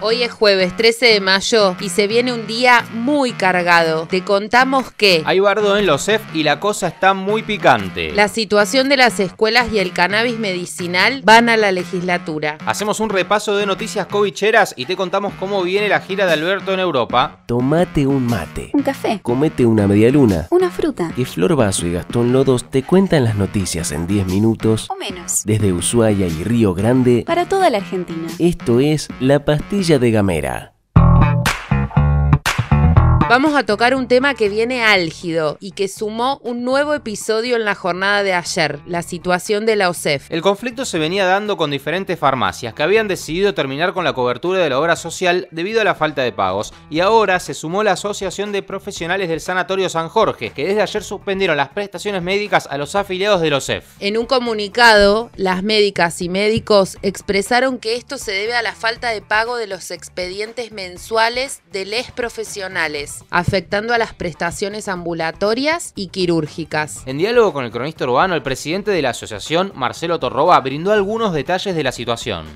Hoy es jueves 13 de mayo y se viene un día muy cargado. Te contamos que Hay bardo en los CEF y la cosa está muy picante. la situación de las escuelas y el cannabis medicinal van a la legislatura. Hacemos un repaso de noticias covicheras y te contamos cómo viene la gira de Alberto en Europa. Tomate un mate. Un café. Comete una medialuna. Una fruta. Que Flor Vaso y Gastón Lodos te cuentan las noticias en 10 minutos O menos. desde Ushuaia y Río Grande. Para toda la Argentina. Esto es La Pastilla de Gamera. Vamos a tocar un tema que viene álgido y que sumó un nuevo episodio en la jornada de ayer, la situación de la OSEF. El conflicto se venía dando con diferentes farmacias que habían decidido terminar con la cobertura de la obra social debido a la falta de pagos. Y ahora se sumó la Asociación de Profesionales del Sanatorio San Jorge, que desde ayer suspendieron las prestaciones médicas a los afiliados de los CEF. En un comunicado, las médicas y médicos expresaron que esto se debe a la falta de pago de los expedientes mensuales de les profesionales, afectando a las prestaciones ambulatorias y quirúrgicas. En diálogo con el cronista urbano, el presidente de la asociación, Marcelo Torroba, brindó algunos detalles de la situación.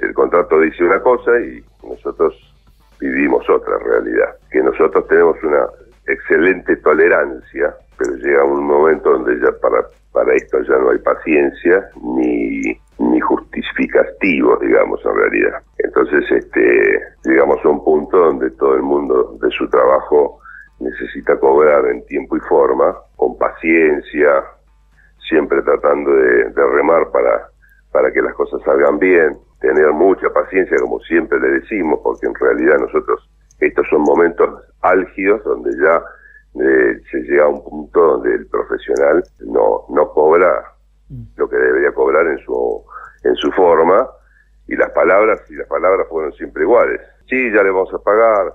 el contrato dice una cosa y nosotros vivimos otra realidad. Que nosotros tenemos una excelente tolerancia, pero llega un momento donde ya para, para esto ya no hay paciencia ni, ni justificativos, digamos, en realidad. Entonces, este, llegamos a un punto donde todo el mundo de su trabajo necesita cobrar en tiempo y forma, con paciencia, siempre tratando de, de remar para, para que las cosas salgan bien, tener mucha paciencia, como siempre le decimos, porque en realidad nosotros, estos son momentos álgidos donde ya eh, se llega a un punto donde el profesional no, no cobra lo que debería cobrar en su, en su forma, y las palabras, y las palabras fueron siempre iguales. Sí, ya le vamos a pagar,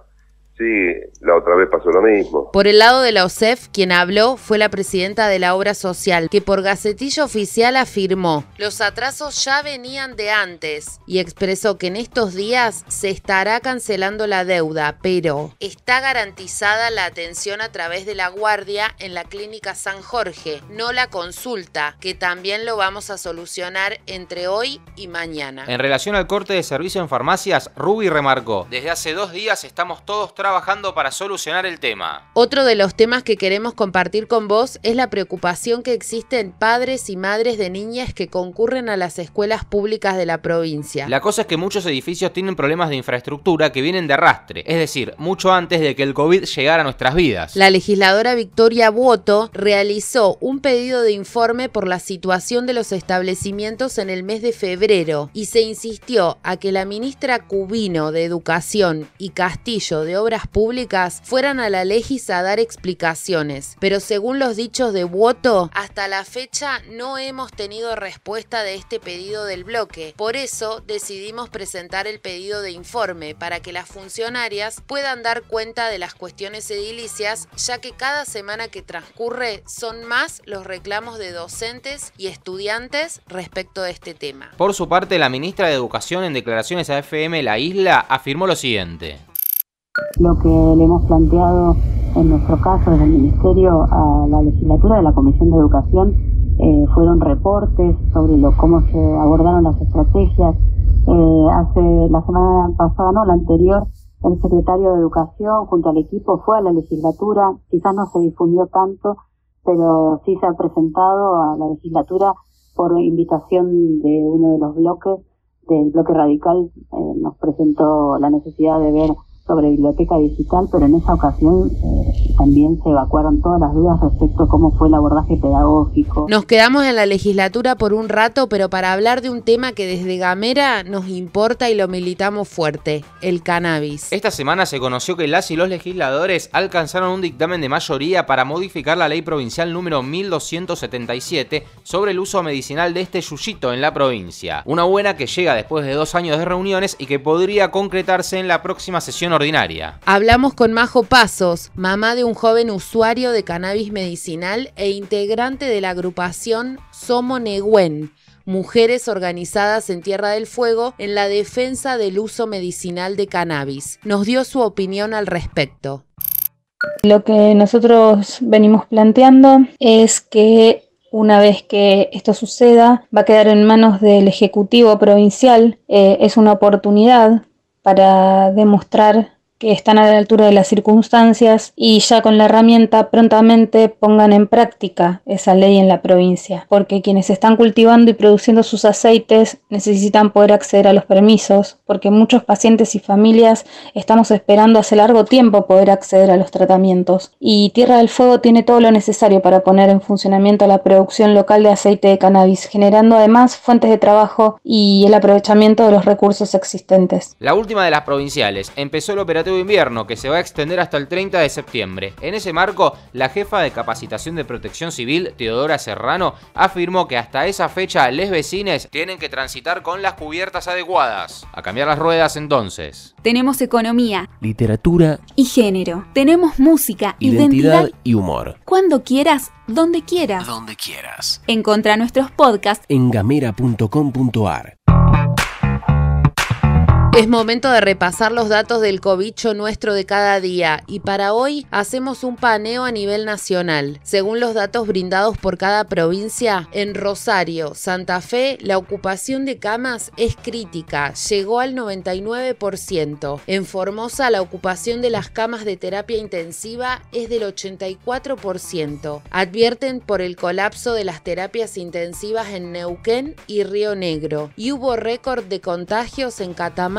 sí, la otra vez pasó lo mismo. Por el lado de la OSEF, quien habló fue la presidenta de la obra social, que por gacetillo oficial afirmó, los atrasos ya venían de antes y expresó que en estos días se estará cancelando la deuda, pero está garantizada la atención a través de la guardia en la clínica San Jorge, no la consulta, que también lo vamos a solucionar entre hoy y mañana. En relación al corte de servicio en farmacias, Ruby remarcó, desde hace dos días estamos todos trabajando para solucionar el tema. Otro de los temas que queremos compartir con vos es la preocupación que existe en padres y madres de niñas que concurren a las escuelas públicas de la provincia. La cosa es que muchos edificios tienen problemas de infraestructura que vienen de arrastre, es decir, mucho antes de que el COVID llegara a nuestras vidas. La legisladora Victoria Buoto realizó un pedido de informe por la situación de los establecimientos en el mes de febrero y se insistió a que la ministra Cubino de Educación y Castillo de Obras Públicas fueran a la Legis a dar explicaciones. Pero según los dichos de Buoto, hasta la fecha no hemos tenido respuesta de este pedido del bloque. Por eso decidimos presentar el pedido de informe para que las funcionarias puedan dar cuenta de las cuestiones edilicias, ya que cada semana que transcurre son más los reclamos de docentes y estudiantes respecto de este tema. Por su parte, la ministra de Educación en declaraciones a FM La Isla afirmó lo siguiente. Lo que le hemos planteado en nuestro caso desde el Ministerio a la legislatura de la Comisión de Educación eh, fueron reportes sobre lo, cómo se abordaron las estrategias. Eh, hace la semana pasada, no, la anterior, el secretario de Educación junto al equipo fue a la legislatura, quizás no se difundió tanto, pero sí se ha presentado a la legislatura por invitación de uno de los bloques, del bloque radical, eh, nos presentó la necesidad de ver sobre biblioteca digital, pero en esa ocasión eh, también se evacuaron todas las dudas respecto a cómo fue el abordaje pedagógico. Nos quedamos en la legislatura por un rato, pero para hablar de un tema que desde Gamera nos importa y lo militamos fuerte, el cannabis. Esta semana se conoció que las y los legisladores alcanzaron un dictamen de mayoría para modificar la ley provincial número 1277 sobre el uso medicinal de este yuyito en la provincia. Una buena que llega después de dos años de reuniones y que podría concretarse en la próxima sesión ordinaria. Hablamos con Majo Pasos, mamá de un joven usuario de cannabis medicinal e integrante de la agrupación Somo Negüen, mujeres organizadas en Tierra del Fuego en la defensa del uso medicinal de cannabis. Nos dio su opinión al respecto. Lo que nosotros venimos planteando es que una vez que esto suceda, va a quedar en manos del Ejecutivo Provincial. Eh, es una oportunidad para demostrar que están a la altura de las circunstancias y ya con la herramienta prontamente pongan en práctica esa ley en la provincia, porque quienes están cultivando y produciendo sus aceites necesitan poder acceder a los permisos, porque muchos pacientes y familias estamos esperando hace largo tiempo poder acceder a los tratamientos y Tierra del Fuego tiene todo lo necesario para poner en funcionamiento la producción local de aceite de cannabis, generando además fuentes de trabajo y el aprovechamiento de los recursos existentes. La última de las provinciales empezó el operativo de invierno que se va a extender hasta el 30 de septiembre. En ese marco, la jefa de capacitación de protección civil, Teodora Serrano, afirmó que hasta esa fecha les vecines tienen que transitar con las cubiertas adecuadas. A cambiar las ruedas entonces. Tenemos economía, literatura y género. Tenemos música, identidad, identidad y humor. Cuando quieras, donde quieras. Donde quieras. Encontra nuestros podcasts en gamera.com.ar. Es momento de repasar los datos del cobicho nuestro de cada día y para hoy hacemos un paneo a nivel nacional. Según los datos brindados por cada provincia, en Rosario, Santa Fe, la ocupación de camas es crítica, llegó al 99%. En Formosa, la ocupación de las camas de terapia intensiva es del 84%. Advierten por el colapso de las terapias intensivas en Neuquén y Río Negro. Y hubo récord de contagios en Catamarca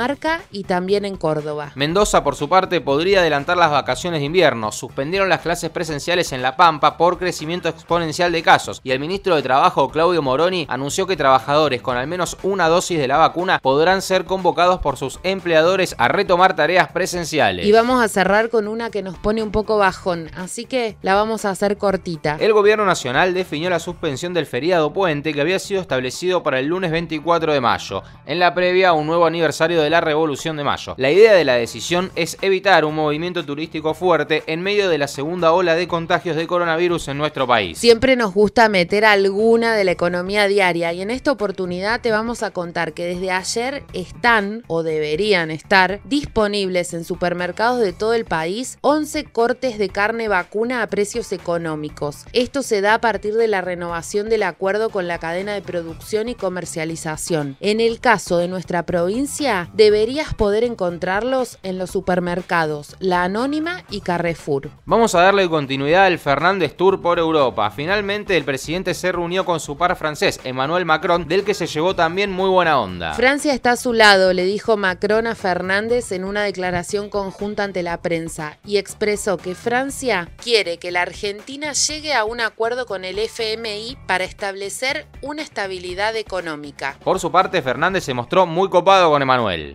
y también en Córdoba. Mendoza, por su parte, podría adelantar las vacaciones de invierno. Suspendieron las clases presenciales en La Pampa por crecimiento exponencial de casos y el ministro de Trabajo, Claudio Moroni, anunció que trabajadores con al menos una dosis de la vacuna podrán ser convocados por sus empleadores a retomar tareas presenciales. Y vamos a cerrar con una que nos pone un poco bajón, así que la vamos a hacer cortita. El gobierno nacional definió la suspensión del feriado puente que había sido establecido para el lunes 24 de mayo, en la previa un nuevo aniversario de la Revolución de Mayo. La idea de la decisión es evitar un movimiento turístico fuerte en medio de la segunda ola de contagios de coronavirus en nuestro país. Siempre nos gusta meter alguna de la economía diaria y en esta oportunidad te vamos a contar que desde ayer están o deberían estar disponibles en supermercados de todo el país 11 cortes de carne vacuna a precios económicos. Esto se da a partir de la renovación del acuerdo con la cadena de producción y comercialización. En el caso de nuestra provincia, deberías poder encontrarlos en los supermercados La Anónima y Carrefour. Vamos a darle continuidad al Fernández Tour por Europa. Finalmente el presidente se reunió con su par francés, Emmanuel Macron, del que se llevó también muy buena onda. Francia está a su lado, le dijo Macron a Fernández en una declaración conjunta ante la prensa y expresó que Francia quiere que la Argentina llegue a un acuerdo con el FMI para establecer una estabilidad económica. Por su parte, Fernández se mostró muy copado con Emmanuel.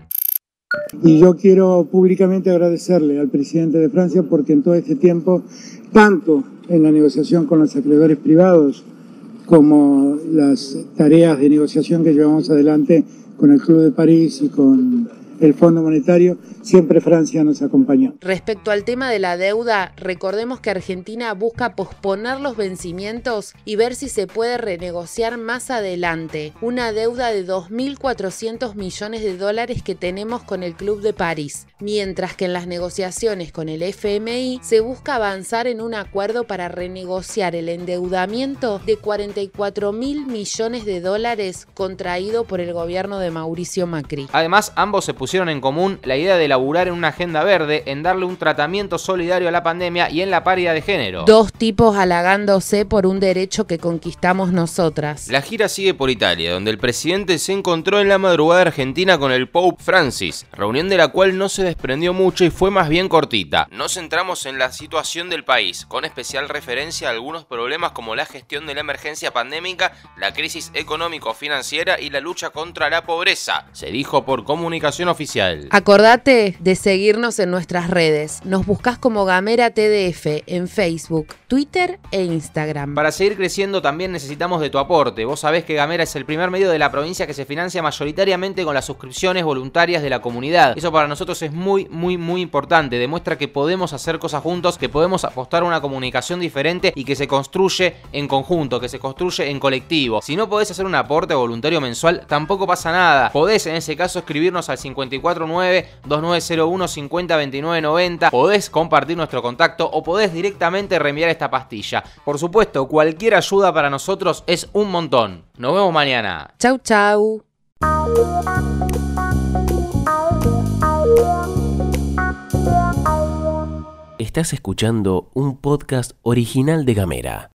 Y yo quiero públicamente agradecerle al presidente de Francia porque en todo este tiempo, tanto en la negociación con los acreedores privados como las tareas de negociación que llevamos adelante con el Club de París y con el Fondo Monetario, siempre Francia nos acompañó. Respecto al tema de la deuda, recordemos que Argentina busca posponer los vencimientos y ver si se puede renegociar más adelante una deuda de 2.400 millones de dólares que tenemos con el Club de París, mientras que en las negociaciones con el FMI se busca avanzar en un acuerdo para renegociar el endeudamiento de 44 mil millones de dólares contraído por el gobierno de Mauricio Macri. Además, ambos se pusieron en común la idea de laburar en una agenda verde, en darle un tratamiento solidario a la pandemia y en la paridad de género. Dos tipos halagándose por un derecho que conquistamos nosotras. La gira sigue por Italia, donde el presidente se encontró en la madrugada argentina con el Pope Francis, reunión de la cual no se desprendió mucho y fue más bien cortita. Nos centramos en la situación del país, con especial referencia a algunos problemas como la gestión de la emergencia pandémica, la crisis económico-financiera y la lucha contra la pobreza, se dijo por comunicación oficial. Acordate de seguirnos en nuestras redes. Nos buscas como Gamera TDF en Facebook, Twitter e Instagram. Para seguir creciendo también necesitamos de tu aporte. Vos sabés que Gamera es el primer medio de la provincia que se financia mayoritariamente con las suscripciones voluntarias de la comunidad. Eso para nosotros es muy, muy, muy importante. Demuestra que podemos hacer cosas juntos, que podemos apostar a una comunicación diferente y que se construye en conjunto, que se construye en colectivo. Si no podés hacer un aporte voluntario mensual, tampoco pasa nada. Podés en ese caso escribirnos al 549-2901-502990. Podés compartir nuestro contacto o podés directamente reenviar esta pastilla. Por supuesto, cualquier ayuda para nosotros es un montón. Nos vemos mañana. Chau, chau. Estás escuchando un podcast original de Gamera.